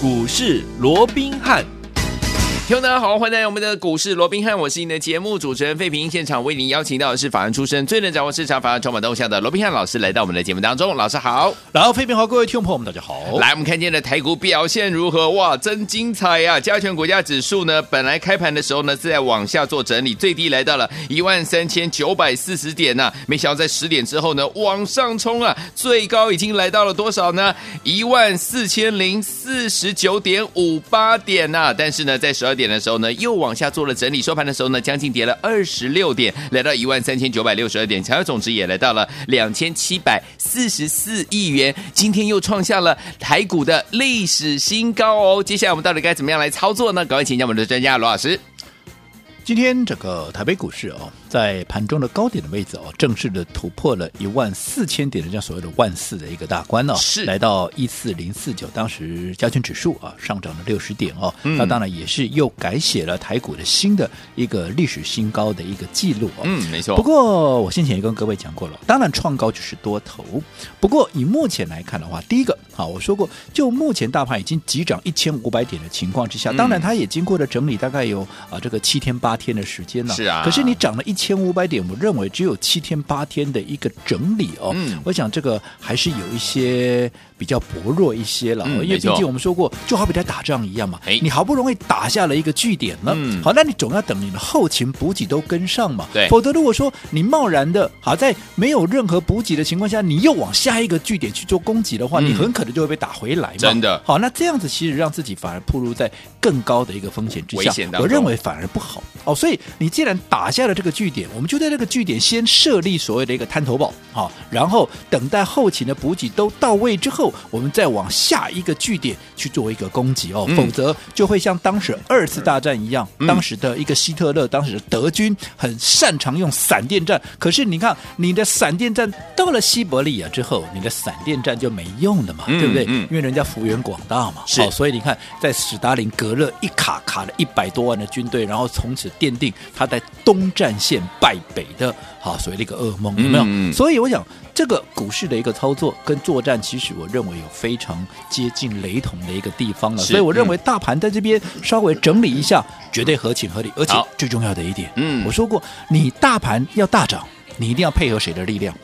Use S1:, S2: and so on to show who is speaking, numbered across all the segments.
S1: 股市罗宾汉。
S2: 听众大家好，欢迎来到我们的股市罗宾汉，我是你的节目主持人费平。现场为您邀请到的是法案出身、最能掌握市场法案筹码动向的罗宾汉老师，来到我们的节目当中。老师好，
S1: 然后费平好，各位听众朋友们，大家好。
S2: 来，我们看见的台股表现如何？哇，真精彩呀、啊！加权股价指数呢，本来开盘的时候呢是在往下做整理，最低来到了一万三千九百四十点呐、没想到在十点之后呢往上冲啊，最高已经来到了多少呢？一万四千零四十九点五八点呐、但是呢，在十二点的时候呢，又往下做了整理，收盘的时候呢，将近跌了二十六点，来到一万三千九百六十二点，成交总值也来到了两千七百四十四亿元，今天又创下了台股的历史新高哦。接下来我们到底该怎么样来操作呢？赶快请教我们的专家罗老师。
S1: 今天整个台北股市哦。在盘中的高点的位置哦，正式的突破了一万四千点的这样所谓的万四的一个大关哦，
S2: 是
S1: 来到一四零四九，当时加权指数啊上涨了六十点哦，
S2: 嗯、
S1: 那当然也是又改写了台股的新的一个历史新高的一个记录哦，
S2: 嗯，没错。
S1: 不过我先前也跟各位讲过了，当然创高就是多头，不过以目前来看的话，第一个啊我说过，就目前大盘已经急涨一千五百点的情况之下，当然它也经过了整理，大概有啊这个七天八天的时间了，
S2: 是啊，
S1: 可是你涨了一。千五百点，我认为只有七天八天的一个整理哦。
S2: 嗯，
S1: 我想这个还是有一些比较薄弱一些了，
S2: 嗯、
S1: 因为毕竟我们说过，就好比在打仗一样嘛。
S2: 哎，
S1: 你好不容易打下了一个据点了，
S2: 嗯，
S1: 好，那你总要等你的后勤补给都跟上嘛。
S2: 对，
S1: 否则如果说你贸然的，好在没有任何补给的情况下，你又往下一个据点去做攻击的话，嗯、你很可能就会被打回来嘛。
S2: 真的。
S1: 好，那这样子其实让自己反而暴露在更高的一个风险之下，我认为反而不好。哦，所以你既然打下了这个据点，我们就在这个。据点先设立所谓的一个滩头堡，好，然后等待后勤的补给都到位之后，我们再往下一个据点去做一个攻击哦，否则就会像当时二次大战一样，当时的一个希特勒，当时的德军很擅长用闪电战，可是你看你的闪电战到了西伯利亚之后，你的闪电战就没用了嘛，对不对？因为人家幅员广大嘛，
S2: 好，
S1: 所以你看在史达林格勒一卡卡了一百多万的军队，然后从此奠定他在东战线败北的好所谓的一个噩梦，有没有？嗯、所以我想，这个股市的一个操作跟作战，其实我认为有非常接近雷同的一个地方了。所以我认为大盘在这边稍微整理一下，绝对合情合理。而且最重要的一点，嗯，我说过，你大盘要大涨，你一定要配合谁的力量？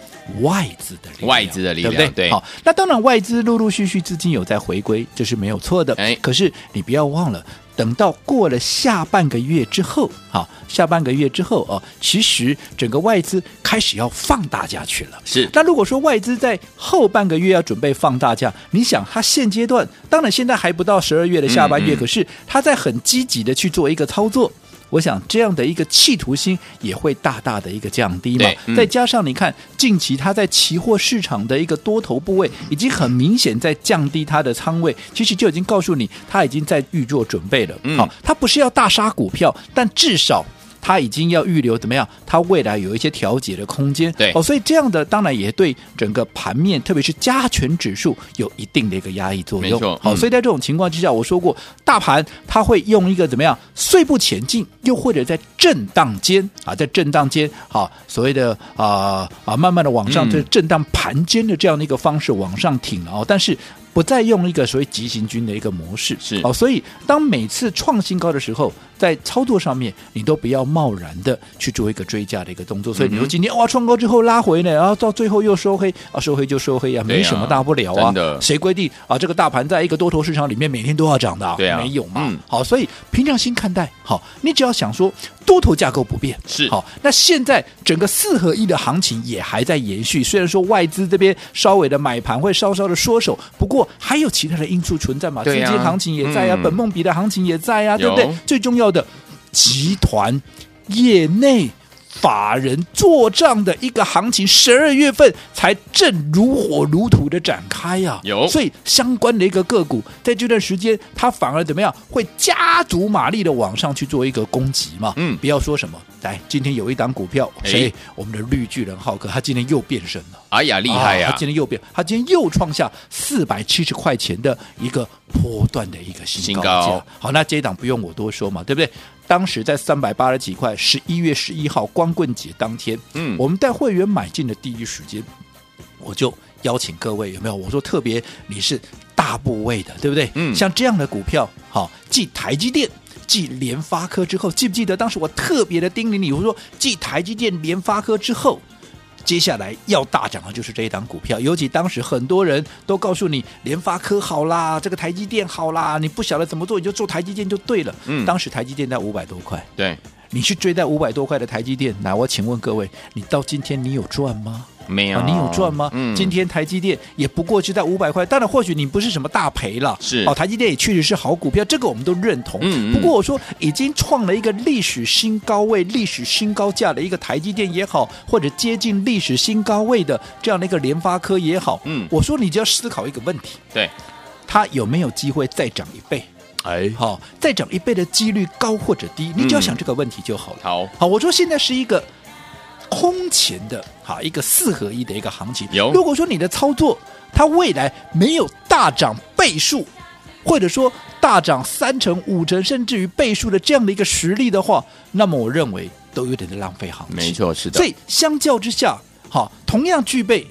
S1: 外资的力量，
S2: 外资的力量，
S1: 对不对？对。好，那当然，外资陆陆续续资金有在回归，这是没有错的。
S2: 哎，
S1: 可是你不要忘了。等到过了下半个月之后，好，下半个月之后哦，其实整个外资开始要放大假去了。
S2: 是，
S1: 那如果说外资在后半个月要准备放大假，你想，他现阶段当然现在还不到十二月的下半月，嗯嗯，可是他在很积极的去做一个操作。我想这样的一个企图心也会大大的一个降低嘛，嗯、再加上你看近期它在期货市场的一个多头部位已经很明显在降低它的仓位，其实就已经告诉你它已经在预做准备了。好、嗯，它不是要大杀股票，但至少。他已经要预留怎么样？它未来有一些调节的空间。
S2: 对
S1: 哦，所以这样的当然也对整个盘面，特别是加权指数有一定的一个压抑作用。
S2: 没错。
S1: 好、嗯哦，所以在这种情况之下，我说过，大盘它会用一个怎么样？碎步前进，又或者在震荡间啊，在震荡间，好、啊，所谓的啊啊，慢慢的往上，这震荡盘间的这样的一个方式往上挺了哦，但是。不再用一个所谓急行军的一个模式
S2: 是
S1: 哦，所以当每次创新高的时候，在操作上面你都不要贸然的去做一个追加的一个动作。所以你说今天哇创高之后拉回呢，然后到最后又收黑啊，收黑就收黑啊，没什么大不了啊。谁规定啊？这个大盘在一个多头市场里面每天都要涨的？
S2: 对啊，
S1: 没有嘛。好，所以平常心看待。好，你只要想说多头架构不变
S2: 是
S1: 好，那现在整个四合一的行情也还在延续。虽然说外资这边稍微的买盘会稍稍的缩手，不过。还有其他的因素存在嘛？资金行情也在啊，嗯、本梦比的行情也在啊，对不对？最重要的，集团业内法人做账的一个行情，十二月份才正如火如荼的展开呀、啊。
S2: 有，
S1: 所以相关的一个个股，在这段时间，它反而怎么样？会加足马力的往上去做一个攻击嘛？嗯，不要说什么。来，今天有一档股票，谁？我们的绿巨人浩克，他今天又变身了。
S2: 哎呀，厉害呀、啊！
S1: 他今天又变，他今天又创下四百七十块钱的一个波段的一个新高价。新高。好，那这一档不用我多说嘛，对不对？当时在三百八十几块，十一月十一号光棍节当天，嗯，我们带会员买进的第一时间，我就邀请各位有没有？我说特别你是。大部位的，对不对？
S2: 嗯，
S1: 像这样的股票，好，继台积电、继联发科之后，记不记得当时我特别的叮咛你，我说继台积电、联发科之后。接下来要大涨的就是这一档股票，尤其当时很多人都告诉你联发科好啦，这个台积电好啦，你不晓得怎么做，你就做台积电就对了。
S2: 嗯，
S1: 当时台积电在五百多块，
S2: 对，
S1: 你去追在五百多块的台积电，那我请问各位，你到今天你有赚吗？
S2: 没有，
S1: 啊、你有赚吗？
S2: 嗯，
S1: 今天台积电也不过是在五百块，当然或许你不是什么大赔了，
S2: 是
S1: 哦，台积电也确实是好股票，这个我们都认同。
S2: 嗯，嗯，
S1: 不过我说已经创了一个历史新高位、历史新高价的一个台积电也好，或者接近历史新高位的这样的一个联发科也好，
S2: 嗯，
S1: 我说你就要思考一个问题，
S2: 对，
S1: 它有没有机会再涨一倍？
S2: 哎，
S1: 好，再涨一倍的几率高或者低，你只要想这个问题就好了。
S2: 嗯、好，
S1: 好，我说现在是一个。空前的哈一个四合一的一个行情，
S2: 有。
S1: 如果说你的操作它未来没有大涨倍数，或者说大涨三成、五成，甚至于倍数的这样的一个实力的话，那么我认为都有点的浪费行情。
S2: 没错，是的。
S1: 所以相较之下，哈，同样具备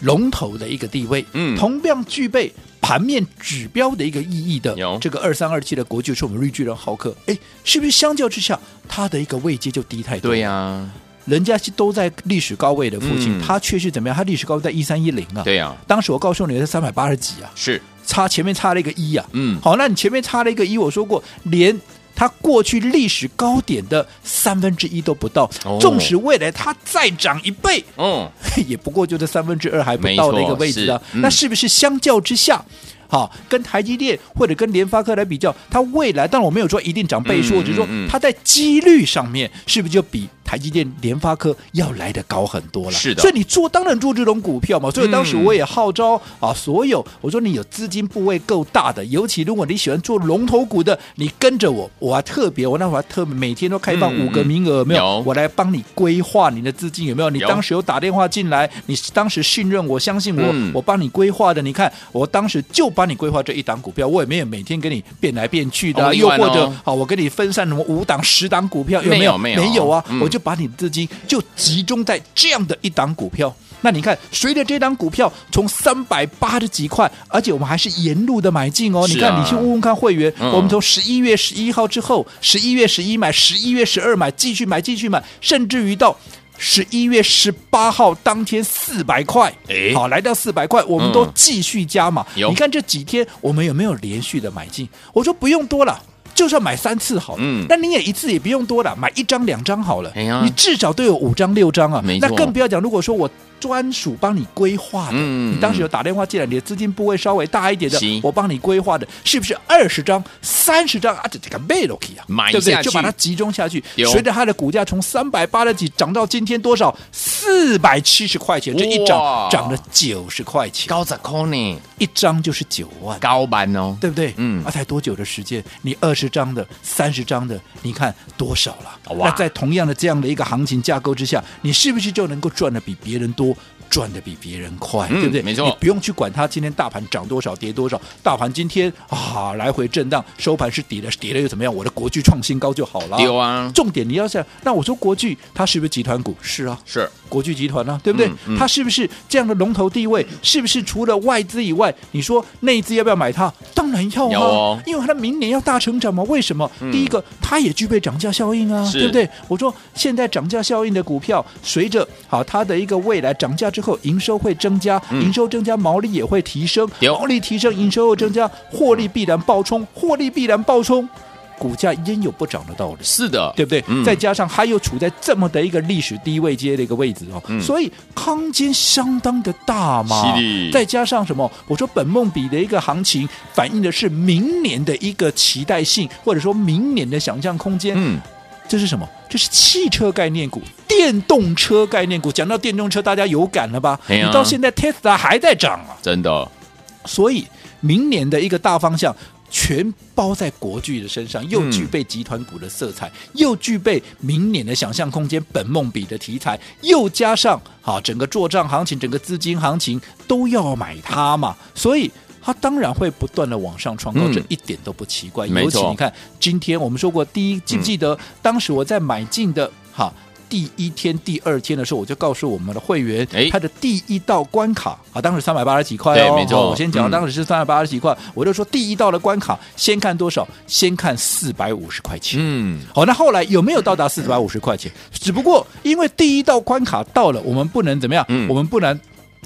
S1: 龙头的一个地位，
S2: 嗯，
S1: 同样具备盘面指标的一个意义的，这个二三二七的国巨，是我们绿巨人浩克，哎，是不是相较之下它的一个位阶就低太多？
S2: 对呀、啊。
S1: 人家是都在历史高位的附近，
S2: 嗯、
S1: 他却是怎么样？他历史高位在一三一零啊。
S2: 对呀、啊，
S1: 当时我告诉你是三百八十几啊，
S2: 是
S1: 差前面差了一个一啊。
S2: 嗯，
S1: 好，那你前面差了一个一，我说过，连它过去历史高点的三分之一都不到。哦、纵使未来它再涨一倍，
S2: 哦，
S1: 也不过就这三分之二还不到的一个位置啊。那是不是相较之下？好，跟台积电或者跟联发科来比较，它未来当然我没有说一定涨倍数，只是说它在几率上面是不是就比台积电、联发科要来的高很多了？
S2: 是的。
S1: 所以你做当然做这种股票嘛。所以当时我也号召啊，所有我说你有资金部位够大的，尤其如果你喜欢做龙头股的，你跟着我，我还特别，我那会儿特别每天都开放五个名额，有没有？我来帮你规划你的资金有没有？你当时有打电话进来，你当时信任我、相信我，我帮你规划的。你看，我当时就。帮你规划这一档股票，我也没有每天给你变来变去的，啊，又或者好，我给你分散什么五档、十档股票，有没有？
S2: 没有，
S1: 没有啊！
S2: 嗯、
S1: 我就把你的资金就集中在这样的一档股票。那你看，随着这档股票从三百八十几块，而且我们还是沿路的买进哦。啊、你看，你去问问看会员，嗯、我们从十一月十一号之后，十一月十一买，十一月十二买，继续买，继续买，甚至于到。十一月十八号当天四百块，哎，好，来到四百块，我们都继续加码。嗯、你看这几天我们有没有连续的买进？我说不用多了，就算买三次好了。嗯，那你也一次也不用多了，买一张两张好了。哎呀，你至少都有五张六张啊。那更不要讲，如果说我。专属帮你规划的，嗯、你当时有打电话进来，你的资金部位稍微大一点的，我帮你规划的，是不是二十张、三十张啊？这这个卖都可以啊，买对不对？就把它集中下去，随着它的股价从三百八十几涨到今天多少？四百七十块钱，这一涨涨了九十块钱，
S2: 高在空呢，
S1: 一张就是九万，
S2: 高板哦，
S1: 对不对？
S2: 嗯，
S1: 啊，才多久的时间？你二十张的、三十张的，你看多少了？那在同样的这样的一个行情架构之下，你是不是就能够赚的比别人多？赚的比别人快，嗯、对不对？
S2: 没错，
S1: 你不用去管它今天大盘涨多少跌多少，大盘今天啊来回震荡，收盘是跌了，跌了又怎么样？我的国巨创新高就好了。
S2: 有啊，
S1: 重点你要想，那我说国巨它是不是集团股？是啊，
S2: 是
S1: 国巨集团啊，对不对？嗯嗯、它是不是这样的龙头地位？是不是除了外资以外，你说内资要不要买它？当然要啊，哦、因为它明年要大成长嘛。为什么？嗯、第一个，它也具备涨价效应啊，对不对？我说现在涨价效应的股票，随着好它的一个未来涨价之后，营收会。增加营收增加，毛利也会提升，嗯、毛利提升，营收又增加，获利必然暴冲，获利必然暴冲，股价焉有不涨的道理？
S2: 是的，
S1: 对不对？
S2: 嗯、
S1: 再加上还有处在这么的一个历史低位阶的一个位置哦，嗯、所以空间相当的大嘛。再加上什么？我说本梦比的一个行情，反映的是明年的一个期待性，或者说明年的想象空间。嗯。这是什么？这是汽车概念股、电动车概念股。讲到电动车，大家有感了吧？你到现在 Tesla 还在涨啊！
S2: 真的。
S1: 所以明年的一个大方向，全包在国巨的身上，又具备集团股的色彩，嗯、又具备明年的想象空间、本梦比的题材，又加上好，整个做账行情、整个资金行情都要买它嘛，所以。它当然会不断的往上创高，嗯、这一点都不奇怪。尤其你看，今天我们说过，第一记不记得、嗯、当时我在买进的哈第一天、第二天的时候，我就告诉我们的会员，哎，它的第一道关卡啊，当时三百八十几块哦，
S2: 没错。
S1: 我先讲，当时是三百八十几块，嗯、我就说第一道的关卡，先看多少？先看四百五十块钱。嗯，好，那后来有没有到达四百五十块钱？只不过因为第一道关卡到了，我们不能怎么样？嗯、我们不能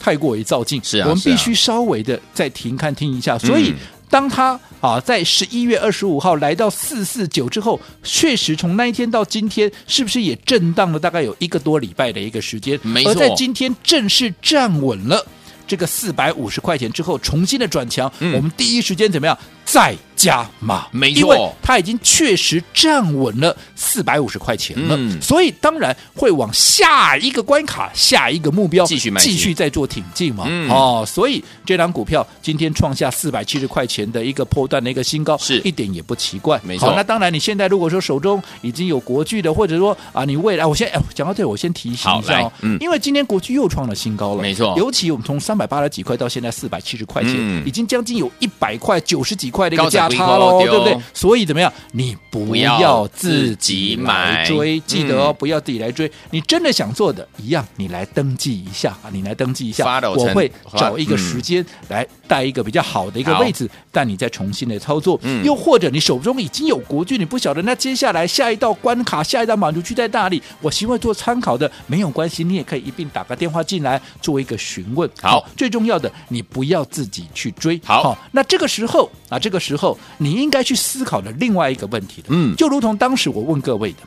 S1: 太过于躁进，
S2: 是啊，
S1: 我们必须稍微的再停看听一下。所以。嗯当他啊在十一月二十五号来到四四九之后，确实从那一天到今天，是不是也震荡了大概有一个多礼拜的一个时间？
S2: 没错。
S1: 而在今天正式站稳了这个四百五十块钱之后，重新的转强，嗯、我们第一时间怎么样？再加码，
S2: 没错，
S1: 因为它已经确实站稳了四百五十块钱了，嗯、所以当然会往下一个关卡、下一个目标
S2: 继续迈
S1: 继续再做挺进嘛。嗯、哦，所以这档股票今天创下四百七十块钱的一个破段的一个新高，
S2: 是。
S1: 一点也不奇怪。
S2: 没错，
S1: 那当然你现在如果说手中已经有国巨的，或者说啊，你未来我先哎讲到这，我先提醒一下哦，嗯、因为今天国巨又创了新高了，
S2: 没错，
S1: 尤其我们从三百八十几块到现在四百七十块钱，嗯、已经将近有一百块、九十几块的一个价。差喽，对不对？所以怎么样？你不要自己买追，记得哦，不要自己来追。你真的想做的一样，你来登记一下啊！你来登记一下，我会找一个时间来带一个比较好的一个位置，带你再重新的操作。又或者你手中已经有国剧，你不晓得那接下来下一道关卡、下一道满足区在哪里？我希望做参考的没有关系，你也可以一并打个电话进来做一个询问。
S2: 好，
S1: 最重要的，你不要自己去追。
S2: 好，
S1: 那这个时候啊，这个时候。你应该去思考的另外一个问题的，嗯，就如同当时我问各位的，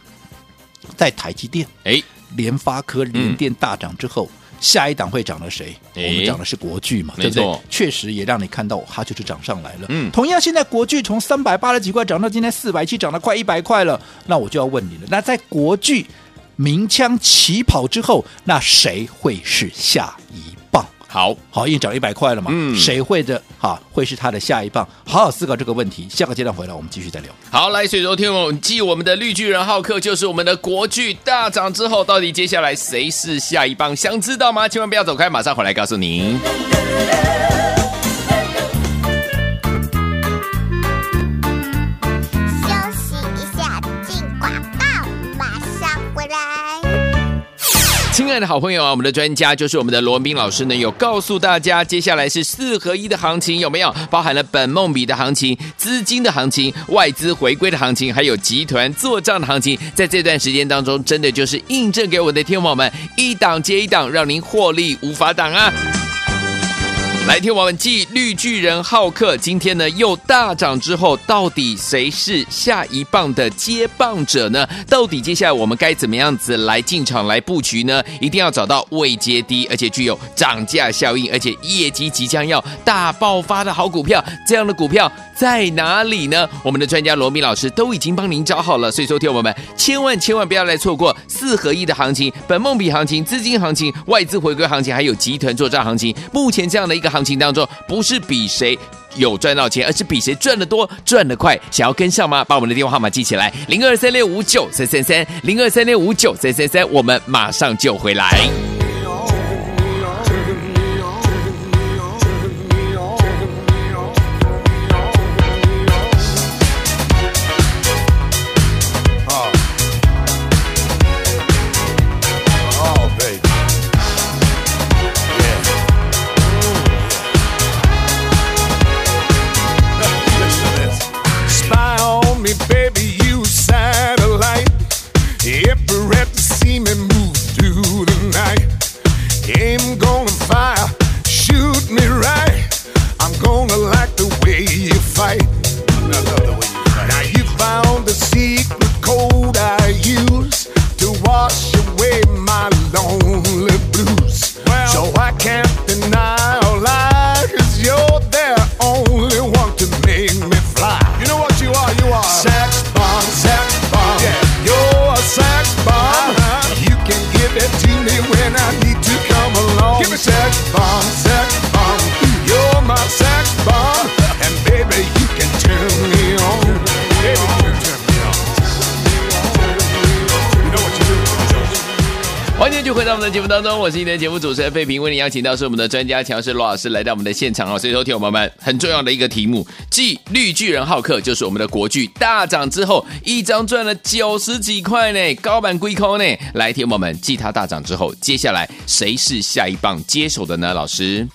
S1: 在台积电、哎，联发科、联电大涨之后，嗯、下一档会涨了谁？我们讲的是国巨嘛，对不对？确实也让你看到它就是涨上来了。嗯，同样现在国巨从三百八十几块涨到今天四百七，涨了快一百块了。那我就要问你了，那在国巨鸣枪起跑之后，那谁会是下一？好好，已经涨一百块了嘛？嗯，谁会的哈？会是他的下一棒？好好思考这个问题。下个阶段回来，我们继续再聊。
S2: 好，来，所以昨天我们继我们的绿巨人浩克，就是我们的国巨大涨之后，到底接下来谁是下一棒？想知道吗？千万不要走开，马上回来告诉您。爱的好朋友啊，我们的专家就是我们的罗文斌老师呢，有告诉大家，接下来是四合一的行情，有没有？包含了本梦比的行情、资金的行情、外资回归的行情，还有集团做账的行情，在这段时间当中，真的就是印证给我的天王们一档接一档，让您获利无法挡啊！来听我们继绿巨人浩克今天呢又大涨之后，到底谁是下一棒的接棒者呢？到底接下来我们该怎么样子来进场来布局呢？一定要找到位阶低，而且具有涨价效应，而且业绩即将要大爆发的好股票。这样的股票在哪里呢？我们的专家罗明老师都已经帮您找好了，所以说听我们千万千万不要来错过四合一的行情、本梦比行情、资金行情、外资回归行情，还有集团作战行情。目前这样的一个。行情当中，不是比谁有赚到钱，而是比谁赚得多、赚得快。想要跟上吗？把我们的电话号码记起来：零二三六五九三三三，零二三六五九三三三。我们马上就回来。在节目当中，我是你的节目主持人费平，为你邀请到是我们的专家强势罗老师来到我们的现场哦。所以，说，听友们很重要的一个题目，继绿巨人浩克就是我们的国剧大涨之后，一张赚了九十几块呢，高板龟空呢。来，听友们，继它大涨之后，接下来谁是下一棒接手的呢？老师？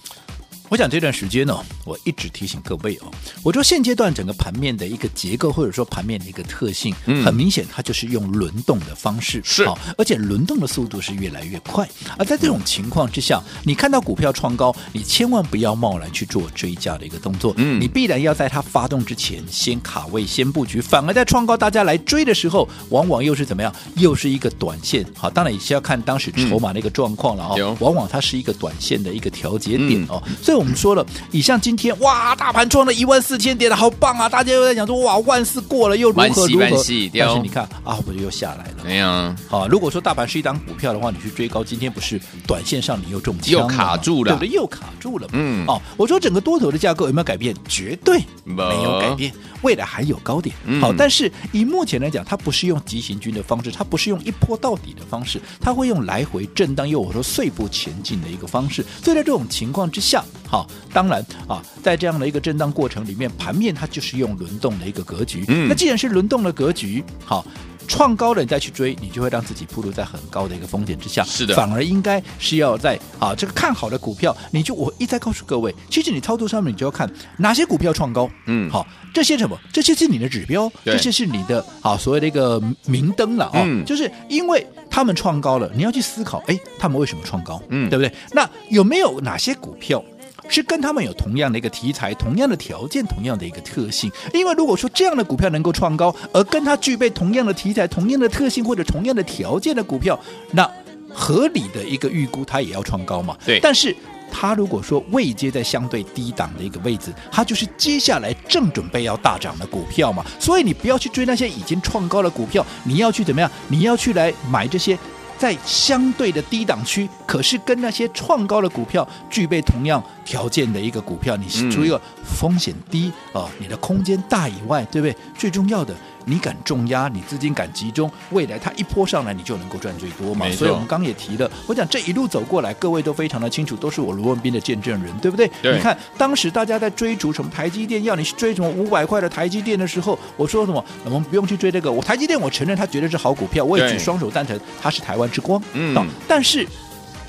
S1: 我想这段时间呢、哦，我一直提醒各位哦，我说现阶段整个盘面的一个结构，或者说盘面的一个特性，嗯，很明显，它就是用轮动的方式，
S2: 是，
S1: 好，而且轮动的速度是越来越快。而在这种情况之下，你看到股票创高，你千万不要贸然去做追加的一个动作，嗯，你必然要在它发动之前先卡位、先布局，反而在创高大家来追的时候，往往又是怎么样？又是一个短线，好，当然也是要看当时筹码的一个状况了啊、哦，往往它是一个短线的一个调节点哦，所以。我们说了，你像今天哇，大盘创了一万四千点了，好棒啊！大家又在讲说哇，万四过了又如何如何？但是你看啊，不就又下来了？
S2: 没有。
S1: 好，如果说大盘是一档股票的话，你去追高，今天不是短线上你又中枪，
S2: 又卡住了，
S1: 对不对？又卡住了。嗯。哦，我说整个多头的架构有没有改变？绝对没有改变。未来还有高点。好，但是以目前来讲，它不是用急行军的方式，它不是用一波到底的方式，它会用来回震荡又我说碎步前进的一个方式。所以在这种情况之下。好，当然啊，在这样的一个震荡过程里面，盘面它就是用轮动的一个格局。嗯，那既然是轮动的格局，好，创高了你再去追，你就会让自己暴露在很高的一个风险之下。
S2: 是的，
S1: 反而应该是要在啊这个看好的股票，你就我一再告诉各位，其实你操作上面你就要看哪些股票创高。嗯，好，这些什么？这些是你的指标，这些是你的啊所谓的一个明灯了啊。嗯，就是因为他们创高了，你要去思考，哎，他们为什么创高？嗯，对不对？那有没有哪些股票？是跟他们有同样的一个题材、同样的条件、同样的一个特性。因为如果说这样的股票能够创高，而跟它具备同样的题材、同样的特性或者同样的条件的股票，那合理的一个预估，它也要创高嘛。
S2: 对。
S1: 但是它如果说位阶在相对低档的一个位置，它就是接下来正准备要大涨的股票嘛。所以你不要去追那些已经创高的股票，你要去怎么样？你要去来买这些。在相对的低档区，可是跟那些创高的股票具备同样条件的一个股票，你是除了风险低啊、呃，你的空间大以外，对不对？最重要的。你敢重压，你资金敢集中，未来它一波上来，你就能够赚最多嘛。所以我们刚刚也提了，我讲这一路走过来，各位都非常的清楚，都是我卢文斌的见证人，对不对？
S2: 对。
S1: 你看当时大家在追逐什么台积电，要你去追什么五百块的台积电的时候，我说什么？我们不用去追这个。我台积电，我承认它绝对是好股票，我也举双手赞成，它是台湾之光。嗯。但是已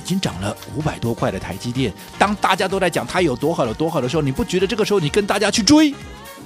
S1: 经涨了五百多块的台积电，当大家都在讲它有多好有多好的时候，你不觉得这个时候你跟大家去追？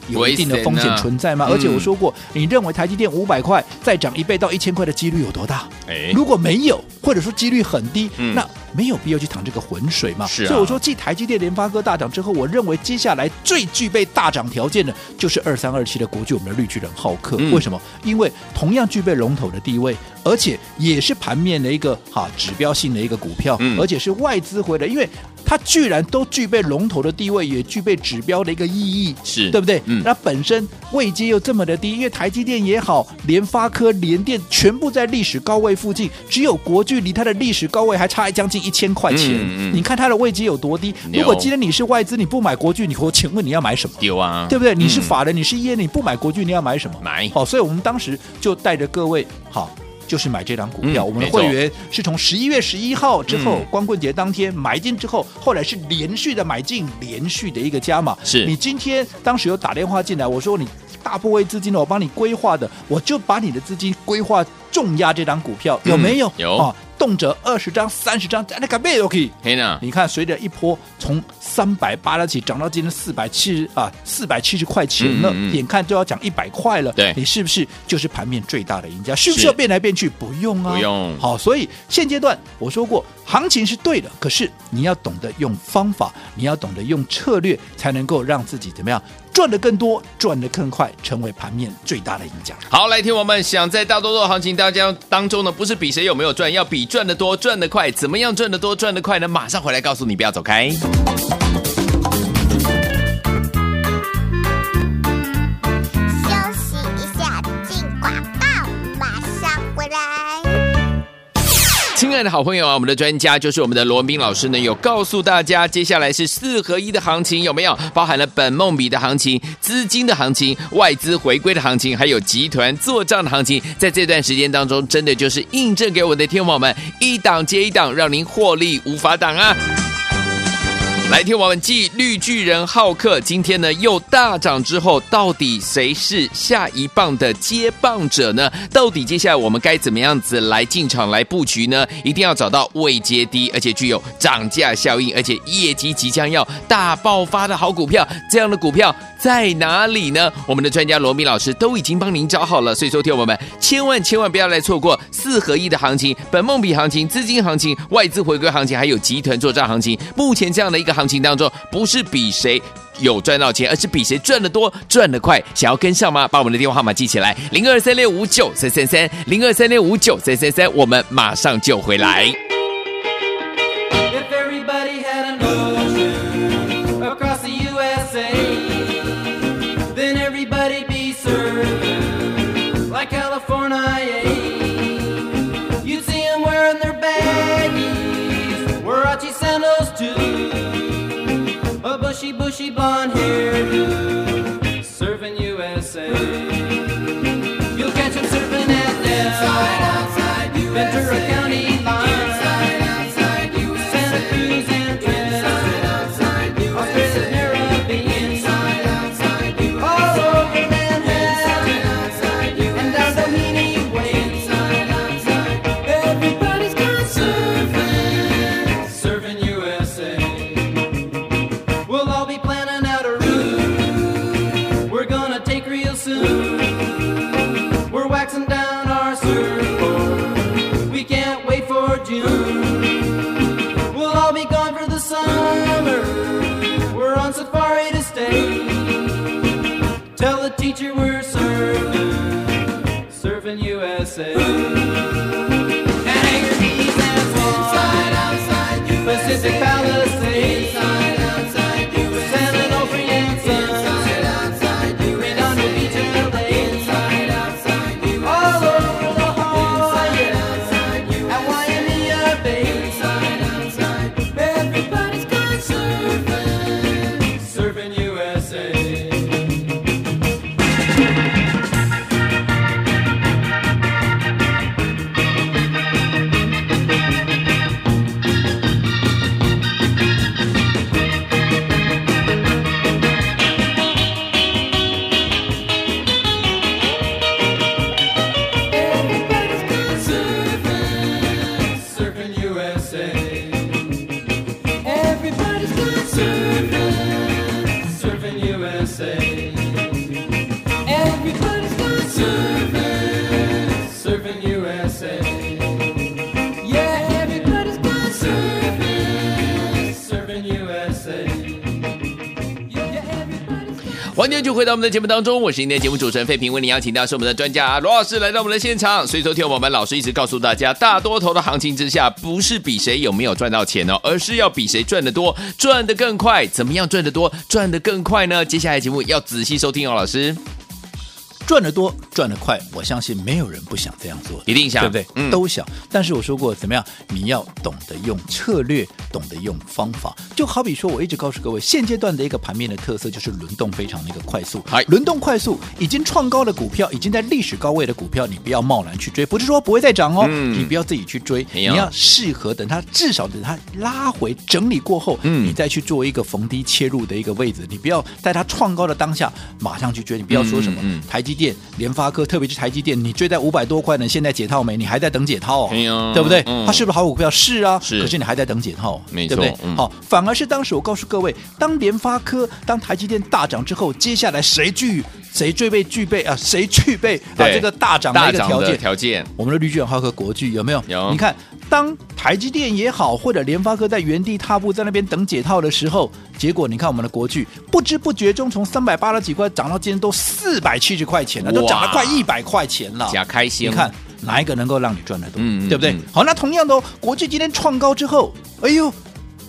S1: 有一定的风险存在吗？而且我说过，你认为台积电五百块再涨一倍到一千块的几率有多大？如果没有，或者说几率很低，那没有必要去淌这个浑水嘛。所以我说，继台积电、联发科大涨之后，我认为接下来最具备大涨条件的，就是二三二七的国巨，我们的绿巨人浩克。为什么？因为同样具备龙头的地位，而且也是盘面的一个哈指标性的一个股票，而且是外资回来，因为。它居然都具备龙头的地位，也具备指标的一个意义，
S2: 是
S1: 对不对？嗯，那本身位阶又这么的低，因为台积电也好，联发科、联电全部在历史高位附近，只有国巨离它的历史高位还差将近一千块钱。嗯嗯，你看它的位阶有多低？如果今天你是外资，你不买国巨，你我请问你要买什么？
S2: 有啊，
S1: 对不对？你是法人，你是业内，你不买国巨，你要买什么？
S2: 买。
S1: 好，所以我们当时就带着各位好。就是买这档股票，嗯、我们的会员是从十一月十一号之后，嗯、光棍节当天买进之后，后来是连续的买进，连续的一个加码。
S2: 是
S1: 你今天当时有打电话进来，我说你大部位资金呢，我帮你规划的，我就把你的资金规划重压这档股票，有没有？
S2: 嗯、有
S1: 啊。动辄二十张、三十张，那个倍都可以。
S2: 呢
S1: 你看，随着一波从三百八十起涨到今天四百七十啊，四百七十块钱了，嗯嗯嗯眼看就要涨一百块了。
S2: 对，
S1: 你是不是就是盘面最大的赢家？是不是要变来变去？不用啊，
S2: 不用。
S1: 好，所以现阶段我说过，行情是对的，可是你要懂得用方法，你要懂得用策略，才能够让自己怎么样？赚得更多，赚得更快，成为盘面最大的赢家。
S2: 好，来听我们想在大多数行情大家当中呢，不是比谁有没有赚，要比赚得多、赚得快。怎么样赚得多、赚得快呢？马上回来告诉你，不要走
S3: 开。的好朋友啊，我们的专家就是我们的罗宾老师呢，有告诉大家，接下来是四合一的行情，有没有包含了本梦比的行情、资金的行情、外资回归的行情，还有集团做账的行情，在这段时间当中，真的就是印证给我的天王们一档接一档，让您获利无法挡啊！来听我们继绿巨人浩克今天呢又大涨之后，到底谁是下一棒的接棒者呢？到底接下来我们该怎么样子来进场来布局呢？一定要找到位阶低，而且具有涨价效应，而且业绩即将要大爆发的好股票。这样的股票在哪里呢？我们的专家罗密老师都已经帮您找好了，所以说听我们千万千万不要来错过四合一的行情、本梦比行情、资金行情、外资回归行情，还有集团作战行情。目前这样的一个行情。行情当中，不是比谁有赚到钱，而是比谁赚得多、赚得快。想要跟上吗？把我们的电话号码记起来：零二三六五九三三三，零二三六五九三三三。我们马上就回来。欢回到我们的节目当中，我是今天节目主持人费平，为您邀请到是我们的专家罗老师来到我们的现场。所以昨天我们老师一直告诉大家，大多头的行情之下，不是比谁有没有赚到钱哦，而是要比谁赚得多，赚得更快。怎么样赚得多，赚得更快呢？接下来节目要仔细收听哦，老师。
S1: 赚得多，赚得快，我相信没有人不想这样做，
S3: 一定想，
S1: 对不对？嗯，都想。但是我说过，怎么样？你要懂得用策略，懂得用方法。就好比说，我一直告诉各位，现阶段的一个盘面的特色就是轮动非常的一个快速。
S3: 哎，
S1: 轮动快速，已经创高的股票，已经在历史高位的股票，你不要贸然去追。不是说不会再涨哦，嗯、你不要自己去追，你要适合等它，至少等它拉回整理过后，嗯，你再去做一个逢低切入的一个位置。你不要在它创高的当下马上去追，你不要说什么、嗯嗯、台积电、联发科，特别是台积电，你追在五百多块呢，现在解套没？你还在等解套、哦，对不对？嗯、它是不是好股票？是啊，是。可是你还在等解套，对不对？
S3: 嗯、
S1: 好，反而是当时我告诉各位，当联发科、当台积电大涨之后，接下来谁具谁最被具备啊？谁具备啊？这个大涨的一个条件？
S3: 条件？
S1: 我们的绿巨人浩克国巨有没有？
S3: 有。
S1: 你看，当台积电也好，或者联发科在原地踏步，在那边等解套的时候，结果你看我们的国巨，不知不觉中从三百八十几块涨到今天都四百七十块钱了，都涨了快一百块钱了，
S3: 假开心！
S1: 你看哪一个能够让你赚得多？
S3: 嗯，
S1: 对不对？
S3: 嗯、
S1: 好，那同样的哦，国巨今天创高之后，哎呦。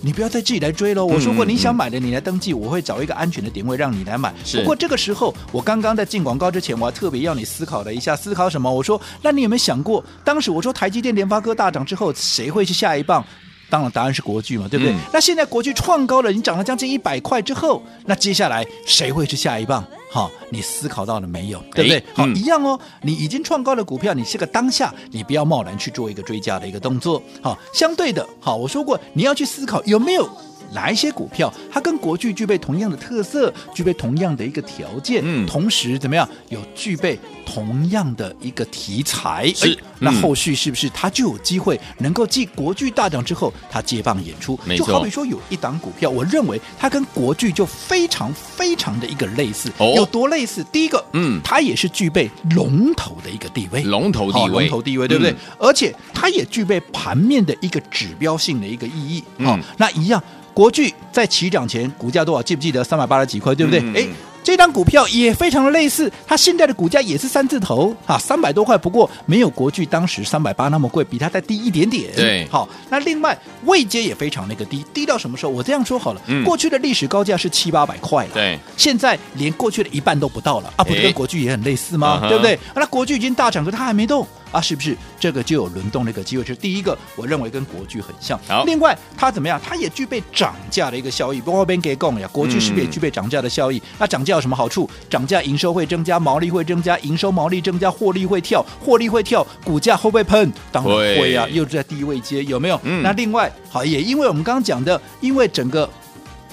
S1: 你不要再自己来追喽。我说过，你想买的你来登记，我会找一个安全的点位让你来买。不过这个时候，我刚刚在进广告之前，我还特别要你思考了一下，思考什么？我说，那你有没有想过，当时我说台积电、联发科大涨之后，谁会是下一棒？当然，答案是国巨嘛，对不对？嗯、那现在国巨创高了，你涨了将近一百块之后，那接下来谁会是下一棒？好，你思考到了没有？对不对？好，嗯、一样哦。你已经创高的股票，你是个当下，你不要贸然去做一个追加的一个动作。好，相对的，好，我说过你要去思考有没有。哪一些股票，它跟国巨具备同样的特色，具备同样的一个条件，嗯，同时怎么样，有具备同样的一个题材，是，嗯、那后续是不是它就有机会能够继国巨大涨之后，它接棒演出？就好比说有一档股票，我认为它跟国巨就非常非常的一个类似，哦、有多类似？第一个，嗯，它也是具备龙头的一个地位，龙头地位，龙头地位，对不对？嗯、而且它也具备盘面的一个指标性的一个意义，嗯，那一样。国巨在起涨前股价多少？记不记得三百八十几块，对不对？哎、嗯，这张股票也非常的类似，它现在的股价也是三字头啊，三百多块。不过没有国巨当时三百八那么贵，比它再低一点点。对，好，那另外位阶也非常那个低，低到什么时候？我这样说好了，嗯、过去的历史高价是七八百块了，对，现在连过去的一半都不到了啊，不是跟国巨也很类似吗？对不对？那国巨已经大涨，可它还没动。啊，是不是这个就有轮动的一个机会？是第一个，我认为跟国巨很像。好，另外它怎么样？它也具备涨价的一个效益。不过边给供呀，国巨是不是也具备涨价的效益？嗯、那涨价有什么好处？涨价营收会增加，毛利会增加，营收毛利增加，获利会跳，获利会跳，股价会不会喷？当然会啊，又在低位接，有没有？嗯、那另外好，也因为我们刚刚讲的，因为整个。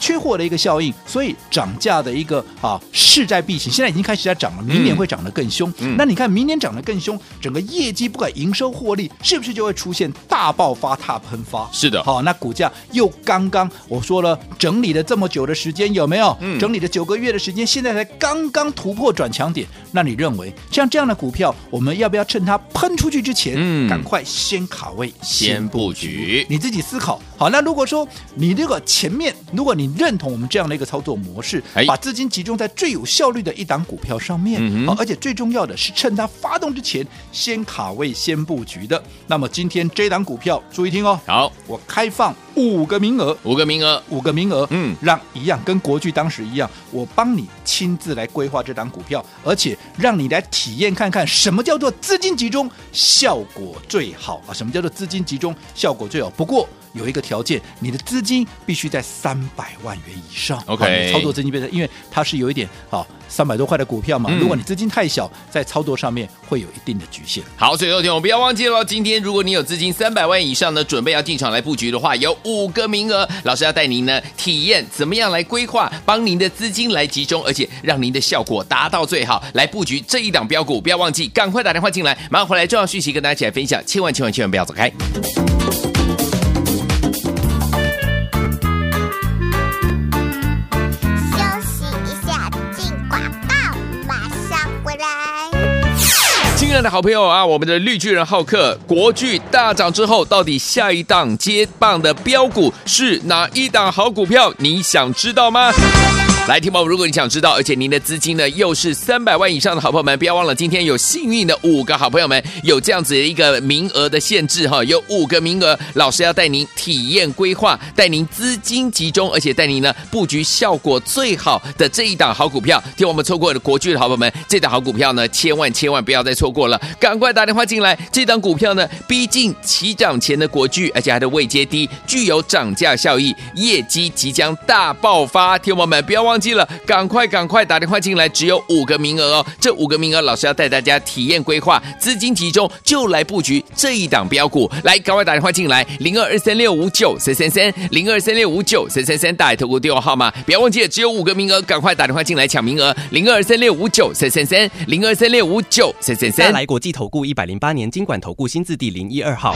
S1: 缺货的一个效应，所以涨价的一个啊势在必行。现在已经开始在涨了，明年会涨得更凶。嗯、那你看，明年涨得更凶，整个业绩不管营收获利，是不是就会出现大爆发、大喷发？是的。好，那股价又刚刚我说了，整理了这么久的时间，有没有？嗯、整理了九个月的时间，现在才刚刚突破转强点。那你认为像这样的股票，我们要不要趁它喷出去之前，嗯，赶快先卡位、先布局？你自己思考。好，那如果说你这个前面，如果你认同我们这样的一个操作模式，把资金集中在最有效率的一档股票上面，嗯、哼而且最重要的是趁它发动之前先卡位、先布局的。那么今天这档股票，注意听哦。好，我开放五个名额，五个名额，五个名额。嗯，让一样跟国巨当时一样，我帮你亲自来规划这档股票，而且让你来体验看看什么叫做资金集中效果最好啊？什么叫做资金集中效果最好？不过。有一个条件，你的资金必须在三百万元以上。OK，操作资金变成，因为它是有一点啊，三百多块的股票嘛。嗯、如果你资金太小，在操作上面会有一定的局限。好，所以昨天我们不要忘记了，今天如果你有资金三百万以上呢，准备要进场来布局的话，有五个名额，老师要带您呢体验怎么样来规划，帮您的资金来集中，而且让您的效果达到最好，来布局这一档标股。不要忘记，赶快打电话进来，马上回来重要讯息跟大家一起来分享，千万千万千万不要走开。的好朋友啊，我们的绿巨人浩克国剧大涨之后，到底下一档接棒的标股是哪一档好股票？你想知道吗？来，听宝，如果你想知道，而且您的资金呢又是三百万以上的好朋友们，不要忘了，今天有幸运的五个好朋友们有这样子一个名额的限制哈，有五个名额，老师要带您体验规划，带您资金集中，而且带您呢布局效果最好的这一档好股票。听我们错过的国巨的好朋友们，这档好股票呢，千万千万不要再错过了，赶快打电话进来。这档股票呢，逼近起涨前的国巨，而且还的位阶低，具有涨价效益，业绩即将大爆发。听我们不要忘。记了，赶快赶快打电话进来，只有五个名额哦。这五个名额，老师要带大家体验规划，资金集中就来布局这一档标股。来，赶快打电话进来，零二二三六五九三三三，零二三六五九三三三，大海投顾电话号码，不要忘记了，只有五个名额，赶快打电话进来抢名额，零二三六五九三三三，零二三六五九三三三。来国际投顾一百零八年金管投顾新字第零一二号。